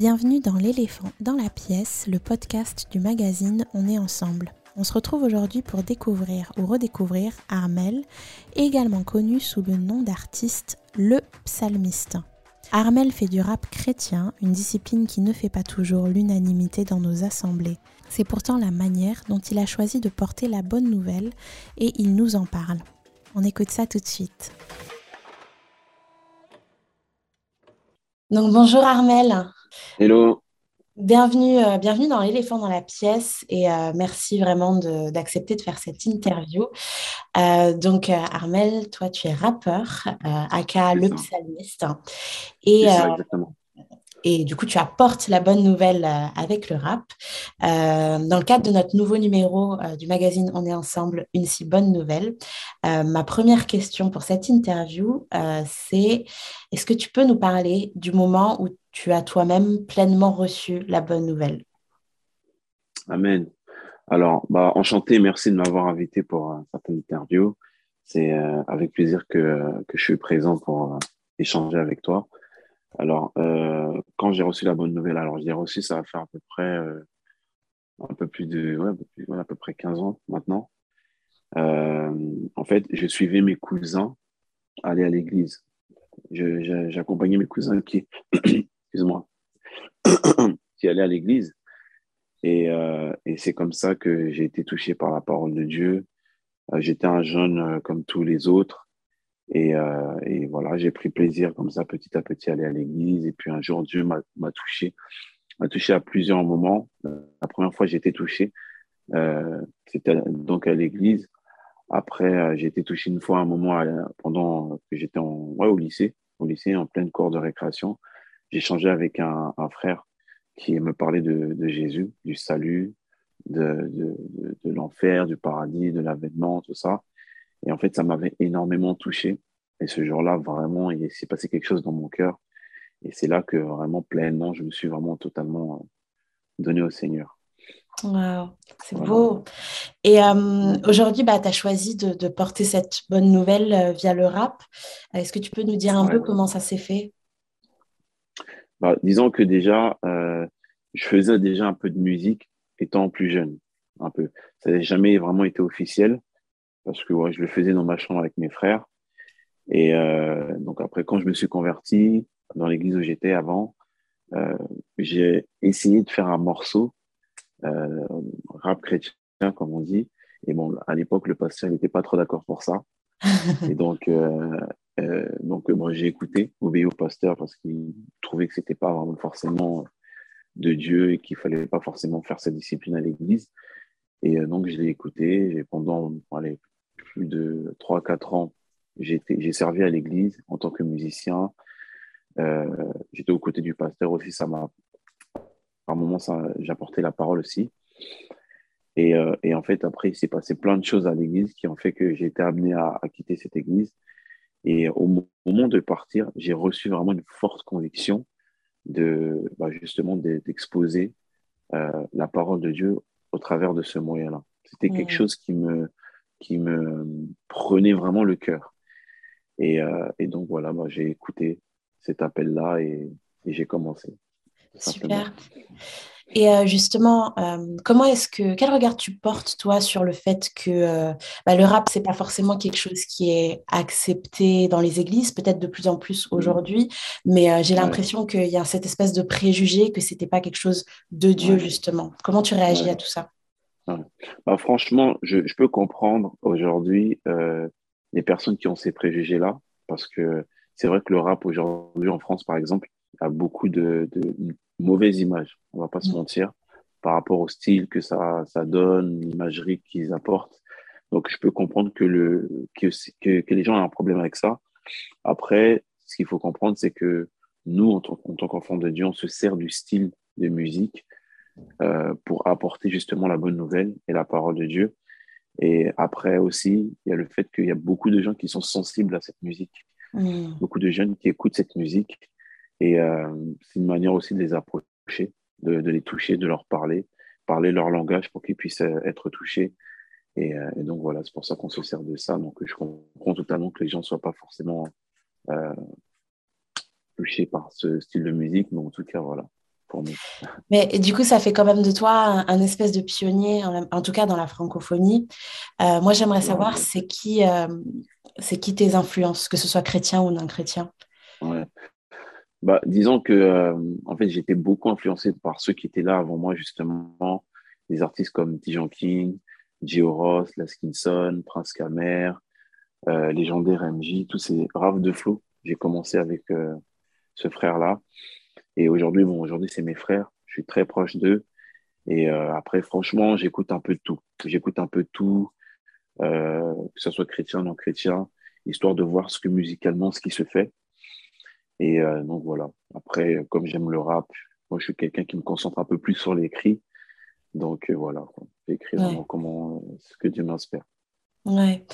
Bienvenue dans L'éléphant dans la pièce, le podcast du magazine On est ensemble. On se retrouve aujourd'hui pour découvrir ou redécouvrir Armel, également connu sous le nom d'artiste Le Psalmiste. Armel fait du rap chrétien, une discipline qui ne fait pas toujours l'unanimité dans nos assemblées. C'est pourtant la manière dont il a choisi de porter la bonne nouvelle et il nous en parle. On écoute ça tout de suite. Donc bonjour Armel. Hello. Bienvenue, euh, bienvenue dans l'éléphant dans la pièce et euh, merci vraiment d'accepter de, faire cette interview. Euh, donc Armel, toi tu es rappeur, aka le psalmiste. Et, ça, exactement. Et du coup, tu apportes la bonne nouvelle avec le rap. Euh, dans le cadre de notre nouveau numéro euh, du magazine On est ensemble, une si bonne nouvelle. ma première question pour cette interview, c'est est-ce que tu peux nous parler du moment où tu as toi-même pleinement reçu la bonne nouvelle Amen. Alors, bah, enchanté, merci de m'avoir invité pour cette interview. C'est avec plaisir que, que, je suis présent pour échanger avec toi. Alors, euh, quand j'ai reçu la bonne nouvelle, alors j'ai reçu, ça va faire à peu près euh, un peu plus de, ouais, à peu près 15 ans maintenant. Euh, en fait, je suivais mes cousins aller à l'église. J'accompagnais mes cousins qui, excuse-moi, qui allaient à l'église. Et, et c'est comme ça que j'ai été touché par la parole de Dieu. J'étais un jeune comme tous les autres. Et, euh, voilà, j'ai pris plaisir comme ça petit à petit à aller à l'église. Et puis un jour, Dieu m'a touché, m'a touché à plusieurs moments. La première fois, j'ai été touché, euh, c'était donc à l'église. Après, euh, j'ai été touché une fois un moment pendant que j'étais au lycée, au lycée en pleine cour de récréation. J'ai changé avec un, un, frère qui me parlait de, de Jésus, du salut, de, de, de l'enfer, du paradis, de l'avènement, tout ça. Et en fait, ça m'avait énormément touché. Et ce jour-là, vraiment, il s'est passé quelque chose dans mon cœur. Et c'est là que vraiment, pleinement, je me suis vraiment totalement euh, donné au Seigneur. Wow, c'est beau. Et euh, aujourd'hui, bah, tu as choisi de, porter cette bonne nouvelle euh, via le rap. Est-ce que tu peux nous dire un peu comment ça s'est fait? Bah, Disons que déjà, je faisais déjà un peu de musique étant plus jeune. Un peu. Ça n'a jamais vraiment été officiel parce que ouais, je le faisais dans ma chambre avec mes frères. Et euh, donc après, quand je me suis converti dans l'église où j'étais avant, euh, j'ai essayé de faire un morceau euh, rap chrétien, comme on dit. Et bon, à l'époque, le pasteur n'était pas trop d'accord pour ça. et donc, euh, euh, donc moi, j'ai écouté, obéi au pasteur parce qu'il trouvait que c'était pas vraiment forcément de Dieu et qu'il fallait pas forcément faire cette discipline à l'église. Et euh, donc, je l'ai écouté. Pendant plus de 3-4 ans, j'ai servi à l'église en tant que musicien. Euh, J'étais aux côtés du pasteur aussi. Ça m'a, par moments, j'apportais la parole aussi. Et, euh, en fait, après, il s'est passé plein de choses à l'église qui ont fait que j'ai été amené à, quitter cette église. Et au moment de partir, j'ai reçu vraiment une forte conviction de bah, justement d'exposer euh, la parole de Dieu au travers de ce moyen-là. C'était quelque chose qui me, qui me prenait vraiment le cœur. Et, euh, et donc voilà, moi j'ai écouté cet appel-là et, et j'ai commencé. Super. Et euh, justement, euh, comment est-ce que quel regard tu portes toi sur le fait que bah, le rap c'est pas forcément quelque chose qui est accepté dans les églises, peut-être de plus en plus mmh. aujourd'hui, mais j'ai l'impression qu'il y a cette espèce de préjugé que c'était pas quelque chose de Dieu justement. Comment tu réagis à tout ça? Bah, franchement, je, peux comprendre aujourd'hui euh, les personnes qui ont ces préjugés-là, parce que c'est vrai que le rap aujourd'hui en France, par exemple, a beaucoup de, mauvaises images, on va pas se mm. mentir, par rapport au style que ça, ça donne, l'imagerie qu'ils apportent. Donc, je peux comprendre que, le, que, que, les gens ont un problème avec ça. Après, ce qu'il faut comprendre, c'est que nous, en tant, tant qu'enfants de Dieu, on se sert du style de musique euh, pour apporter justement la bonne nouvelle et la parole de Dieu. Et après aussi, il y a le fait qu'il y a beaucoup de gens qui sont sensibles à cette musique, mm. beaucoup de jeunes qui écoutent cette musique. Et euh, c'est une manière aussi de les approcher, de, les toucher, de leur parler, parler leur langage pour qu'ils puissent euh, être touchés. Et, donc voilà, c'est pour ça qu'on se sert de ça. Donc je comprends totalement que les gens ne soient pas forcément touchés par ce style de musique, mais en tout cas, voilà pour nous. Mais du coup, ça fait quand même de toi un, espèce de pionnier, en, tout cas dans la francophonie. Euh, moi, j'aimerais savoir, c'est qui, euh, c'est qui tes influences, que ce soit chrétien ou non chrétien? Ouais. Bah, Disons que euh, en fait, j'étais beaucoup influencé par ceux qui étaient là avant moi, justement, des artistes comme Tijan King, Gio Ross, Laskinson, Prince Kamer, légendaire MJ, tous ces raves de flow. J'ai commencé avec ce frère-là. Et aujourd'hui, bon, aujourd'hui, c'est mes frères. Je suis très proche d'eux. Et euh, après, franchement, j'écoute un peu tout. J'écoute un peu tout, euh, que ce soit chrétien, non chrétien, histoire de voir ce que musicalement, ce qui se fait. Et euh, donc voilà. Après, comme j'aime le rap, moi, je suis quelqu'un qui me concentre un peu plus sur l'écrit. Donc voilà, j'écris vraiment comment, ce que Dieu m'inspire. Ouais.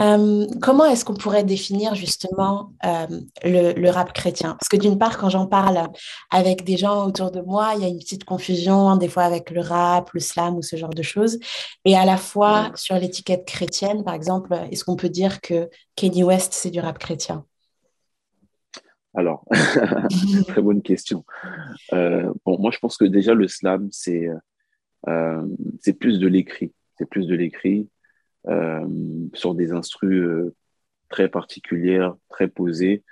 Euh, comment est-ce qu'on pourrait définir justement euh, le, rap chrétien? Parce que d'une part, quand j'en parle avec des gens autour de moi, il y a une petite confusion hein, des fois avec le rap, le slam ou ce genre de choses. Et à la fois sur l'étiquette chrétienne, par exemple, est-ce qu'on peut dire que Kenny West, c'est du rap chrétien? Alors, très bonne question. Euh, bon, moi, je pense que déjà, le slam, c'est c'est plus de l'écrit. C'est plus de l'écrit. Euh, sur des instrus euh, très particulières, très posées,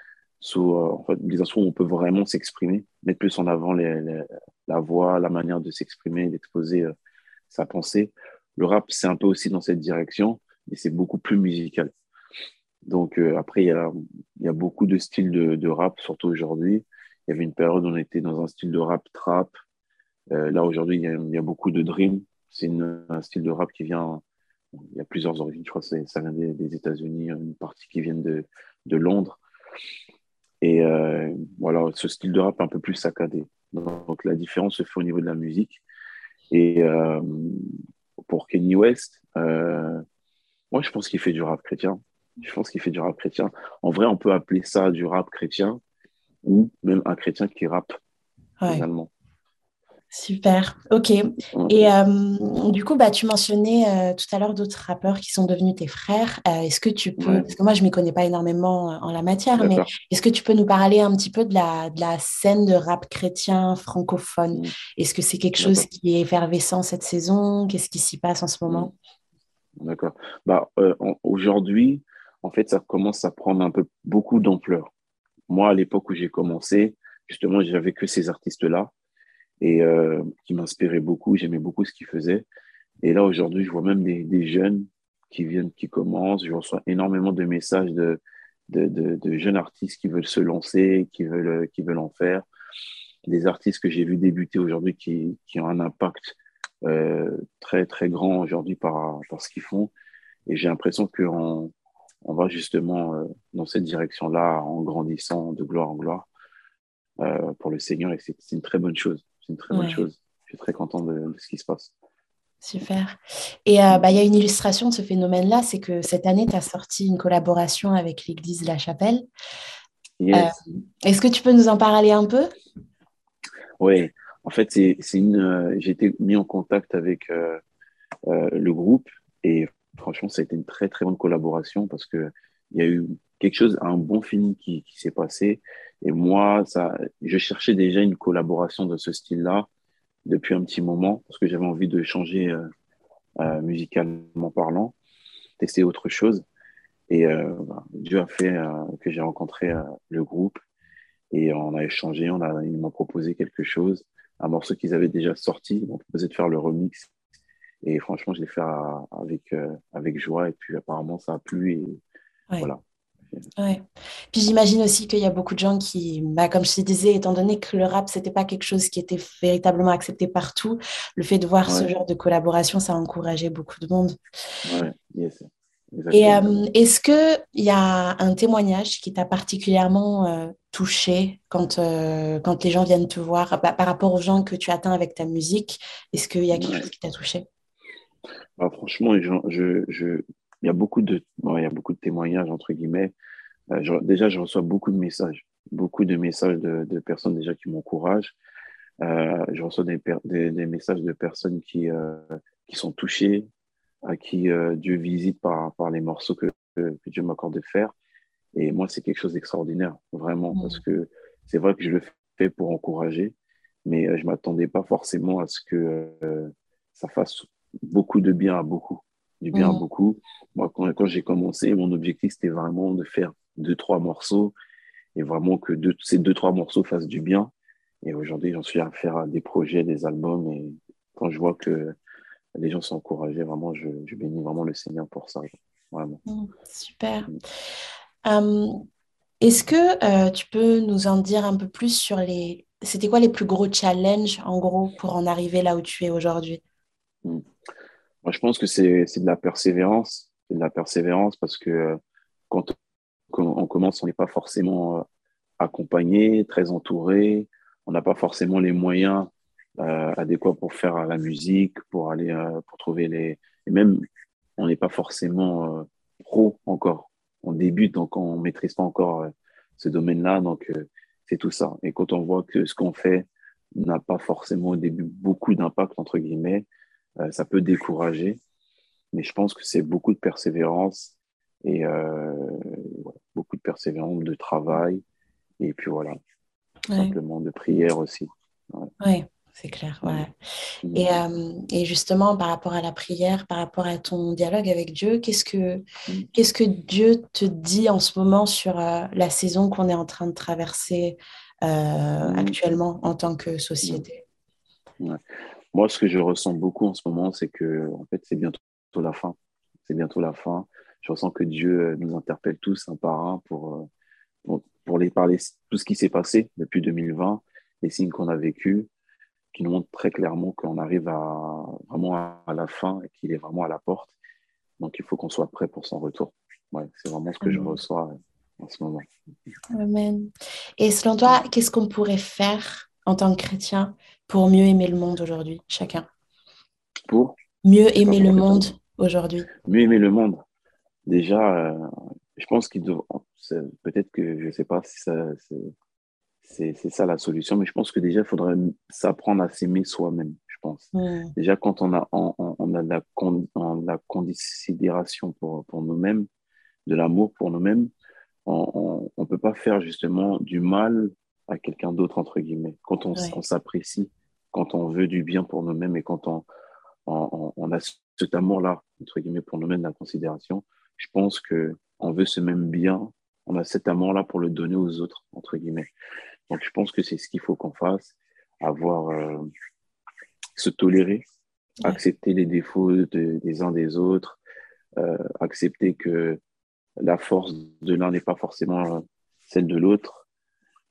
euh, en fait, des instruments où on peut vraiment s'exprimer, mettre plus en avant la voix, la manière de s'exprimer, d'exposer sa pensée. Le rap, c'est un peu aussi dans cette direction, mais c'est beaucoup plus musical. Donc après, il y a, y a, beaucoup de styles de, rap, surtout aujourd'hui. Il y avait une période où on était dans un style de rap trap. Euh, là, aujourd'hui, il, y a beaucoup de dream. C'est un style de rap qui vient il y a plusieurs origines, je crois que ça vient des, États-Unis, une partie qui vient de, de Londres. Et euh, voilà, ce style de rap un peu plus saccadé. Donc la différence se fait au niveau de la musique. Et euh, pour Kenny West, euh, moi je pense qu'il fait du rap chrétien. Je pense qu'il fait du rap chrétien. En vrai, on peut appeler ça du rap chrétien ou même un chrétien qui rappe finalement. Super, ok. Et euh, du coup, bah, tu mentionnais euh, tout à l'heure d'autres rappeurs qui sont devenus tes frères. Euh, est-ce que tu peux, parce que moi je ne m'y connais pas énormément en la matière, mais est-ce que tu peux nous parler un petit peu de la, de la scène de rap chrétien francophone? Est-ce que c'est quelque chose qui est effervescent cette saison? Qu'est-ce qui s'y passe en ce moment? D'accord. Bah, Aujourd'hui, en fait, ça commence à prendre un peu beaucoup d'ampleur. Moi, à l'époque où j'ai commencé, justement, j'avais que ces artistes-là et euh, qui m'inspirait beaucoup. J'aimais beaucoup ce qu'il faisait. Et là, aujourd'hui, je vois même des, jeunes qui viennent, qui commencent. Je reçois énormément de messages de, de, jeunes artistes qui veulent se lancer, qui veulent, qui veulent en faire. Des artistes que j'ai vu débuter aujourd'hui qui, qui ont un impact euh, très, très grand aujourd'hui par, par ce qu'ils font. Et j'ai l'impression qu'on on va justement euh, dans cette direction-là en grandissant de gloire en gloire euh, pour le Seigneur et c'est une très bonne chose une très bonne chose. Je suis très content de, ce qui se passe. Super. Et euh, bah, il y a une illustration de ce phénomène-là, c'est que cette année, tu as sorti une collaboration avec l'église La Chapelle. Est-ce que tu peux nous en parler un peu? Oui, en fait, c'est une. J'ai été mis en contact avec le groupe et franchement, ça a été une très très bonne collaboration parce que il y a eu quelque chose, un bon feeling qui, s'est passé. Et moi, ça, je cherchais déjà une collaboration de ce style-là depuis un petit moment parce que j'avais envie de changer euh, euh, musicalement parlant, tester autre chose. Et euh, Dieu a fait que j'ai rencontré le groupe et on a échangé. On a, ils m'ont proposé quelque chose, un morceau qu'ils avaient déjà sorti. Ils m'ont proposé de faire le remix. Et franchement, je l'ai fait avec, avec joie. Et puis apparemment, ça a plu. Et voilà. Ouais. Puis j'imagine aussi qu'il y a beaucoup de gens qui, bah, comme je te disais, étant donné que le rap, c'était pas quelque chose qui était véritablement accepté partout, le fait de voir ce genre de collaboration, ça a encouragé beaucoup de monde. Ouais, yes. Et euh, est-ce qu'il y a un témoignage qui t'a particulièrement euh, touché quand, euh, quand les gens viennent te voir? Bah, par rapport aux gens que tu atteins avec ta musique Est-ce qu'il y a quelque chose qui t'a touché? Bah, Franchement, je, je, il y a beaucoup de, il y a beaucoup de témoignages, entre guillemets. Euh, déjà, je reçois beaucoup de messages, beaucoup de messages de, de personnes déjà qui m'encouragent. Euh, je reçois des, des, des, messages de personnes qui, euh, qui sont touchées, à qui Dieu visite par, par les morceaux que, que, Dieu m'accorde de faire. Et moi, c'est quelque chose d'extraordinaire, vraiment, parce que c'est vrai que je le fais pour encourager. mais je ne m'attendais pas forcément à ce que ça fasse beaucoup de bien à beaucoup. Du bien à mmh. beaucoup. Moi, quand, quand j'ai commencé, mon objectif, c'était vraiment de faire deux, trois morceaux et vraiment que ces deux, trois morceaux fassent du bien. Et aujourd'hui, j'en suis à faire des projets, des albums. Et quand je vois que les gens sont encouragés, vraiment, je, bénis vraiment le Seigneur pour ça. Vraiment. Mmh, super. Mmh. Est-ce que euh, tu peux nous en dire un peu plus sur les... C'était quoi les plus gros challenges, en gros, pour en arriver là où tu es aujourd'hui? Mmh. Moi, je pense que c'est de la persévérance. De la persévérance parce que euh, quand on commence, on n'est pas forcément euh, accompagné, très entouré. On n'a pas forcément les moyens euh, adéquats pour faire la musique, pour aller, pour trouver les. Et même, on n'est pas forcément pro encore. On débute, donc on ne maîtrise pas encore ce domaine-là. Donc, c'est tout ça. Et quand on voit que ce qu'on fait n'a pas forcément au début beaucoup d'impact, entre guillemets, ça peut décourager. Mais je pense que c'est beaucoup de persévérance et beaucoup de persévérance, de travail, et puis voilà, simplement de prière aussi. Oui, ouais, c'est clair. Ouais. Et, euh, et, justement, par rapport à la prière, par rapport à ton dialogue avec Dieu, qu'est-ce que, mm. qu'est-ce que Dieu te dit en ce moment sur euh, la saison qu'on est en train de traverser euh, mm. actuellement en tant que société? Moi, ce que je ressens beaucoup en ce moment, c'est que en fait, c'est bientôt la fin. C'est bientôt la fin je ressens que Dieu nous interpelle tous un par un pour, pour, pour les parler tout ce qui s'est passé depuis 2020, les signes qu'on a vécus, qui nous montrent très clairement qu'on arrive à, vraiment à, la fin et qu'il est vraiment à la porte. Donc il faut qu'on soit prêt pour son retour. Ouais, c'est vraiment ce que je reçois en ce moment. Amen. Et selon toi, qu'est-ce qu'on pourrait faire en tant que chrétien pour mieux aimer le monde aujourd'hui, chacun Pour Mieux aimer le monde aujourd'hui. Mieux aimer le monde déjà, euh, je pense qu'il doit. Peut-être que je ne sais pas si c'est ça la solution, mais je pense que déjà, il faudrait s'apprendre à s'aimer soi-même, je pense. Déjà, quand on a, on, on a la, la considération pour, pour nous-mêmes, de l'amour pour nous-mêmes, on ne peut pas faire justement du mal à quelqu'un d'autre, entre guillemets. Quand on, on s'apprécie, quand on veut du bien pour nous-mêmes et quand on, on, on a cet amour-là, entre guillemets, pour nous-mêmes, la considération, je pense que on veut ce même bien, on a cet amour-là pour le donner aux autres, entre guillemets. Donc, je pense que c'est ce qu'il faut qu'on fasse, avoir, euh, se tolérer, accepter les défauts des uns des autres, euh, accepter que la force de l'un n'est pas forcément celle de l'autre.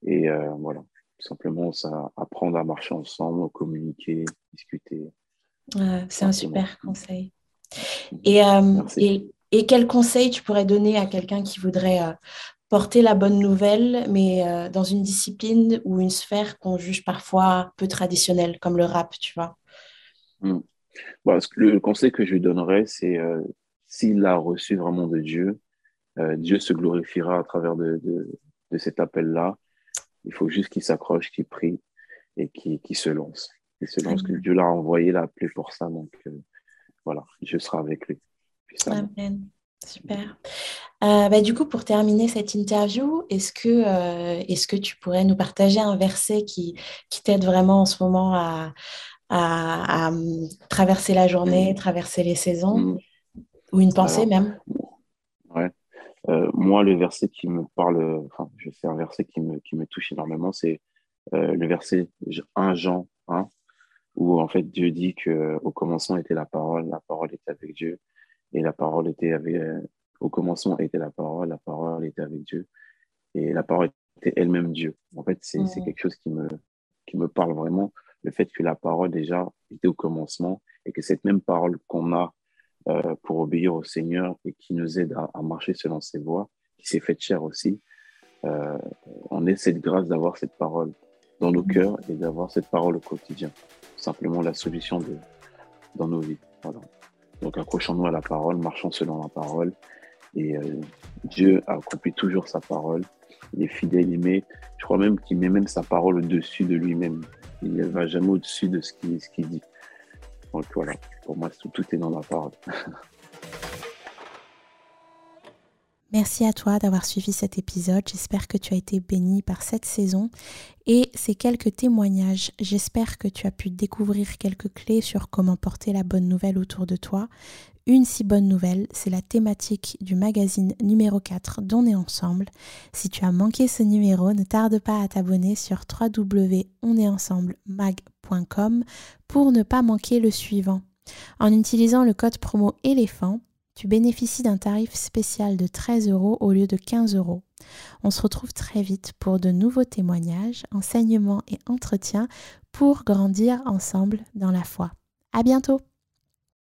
Et euh, voilà, tout simplement, ça, apprendre à marcher ensemble, communiquer, discuter. c'est un super conseil. Et, et, et quel conseil tu pourrais donner à quelqu'un qui voudrait euh, porter la bonne nouvelle, mais euh, dans une discipline ou une sphère qu'on juge parfois peu traditionnelle, comme le rap, tu vois? Hmm. bah, Le conseil que je lui donnerais, c'est euh, s'il a reçu vraiment de Dieu, Dieu se glorifiera à travers de, de, cet appel-là. Il faut juste qu'il s'accroche, qu'il prie et qu'il se lance. Il se lance, que Dieu l'a envoyé, l'a appelé pour ça. Donc voilà, Dieu sera avec lui. Amen. Super. Euh, bah, du coup, pour terminer cette interview, est-ce que, euh, est-ce que tu pourrais nous partager un verset qui, qui t'aide vraiment en ce moment à, à, traverser la journée, mm. traverser les saisons, mm. ou une pensée même? Euh, moi, le verset qui me parle, enfin, je sais un verset qui me, qui me touche énormément, c'est le verset 1 Jean 1, où en fait Dieu dit qu'au commencement était la parole, la parole était avec Dieu et la parole était avec, euh, au commencement était la parole, la parole était avec Dieu, et la parole était elle-même Dieu. En fait, c'est quelque chose qui me, qui me parle vraiment, le fait que la parole déjà était au commencement, et que cette même parole qu'on a euh, pour obéir au Seigneur et qui nous aide à, marcher selon ses voies, qui s'est faite chair aussi, euh, on ait cette grâce d'avoir cette parole dans nos cœurs et d'avoir cette parole au quotidien. Simplement la solution de, dans nos vies. Voilà. Donc accrochons-nous à la parole, marchons selon la parole. Et euh, Dieu accomplit toujours sa parole. Il est fidèle, il met, je crois même qu'il met même sa parole au-dessus de lui-même. Il ne va jamais au-dessus de ce qu'il dit. Donc voilà, pour moi, tout, est dans la. Merci à toi d'avoir suivi cet épisode. J'espère que tu as été béni par cette saison et ces quelques témoignages. J'espère que tu as pu découvrir quelques clés sur comment porter la bonne nouvelle autour de toi. Une si bonne nouvelle, c'est la thématique du magazine numéro 4 d'On est ensemble. Si tu as manqué ce numéro, ne tarde pas à t'abonner sur www.onestensemblemag.com pour ne pas manquer le suivant. En utilisant le code promo éléphant, tu bénéficies d'un tarif spécial de 13 euros au lieu de 15 euros. On se retrouve très vite pour de nouveaux témoignages, enseignements et entretiens pour grandir ensemble dans la foi. À bientôt!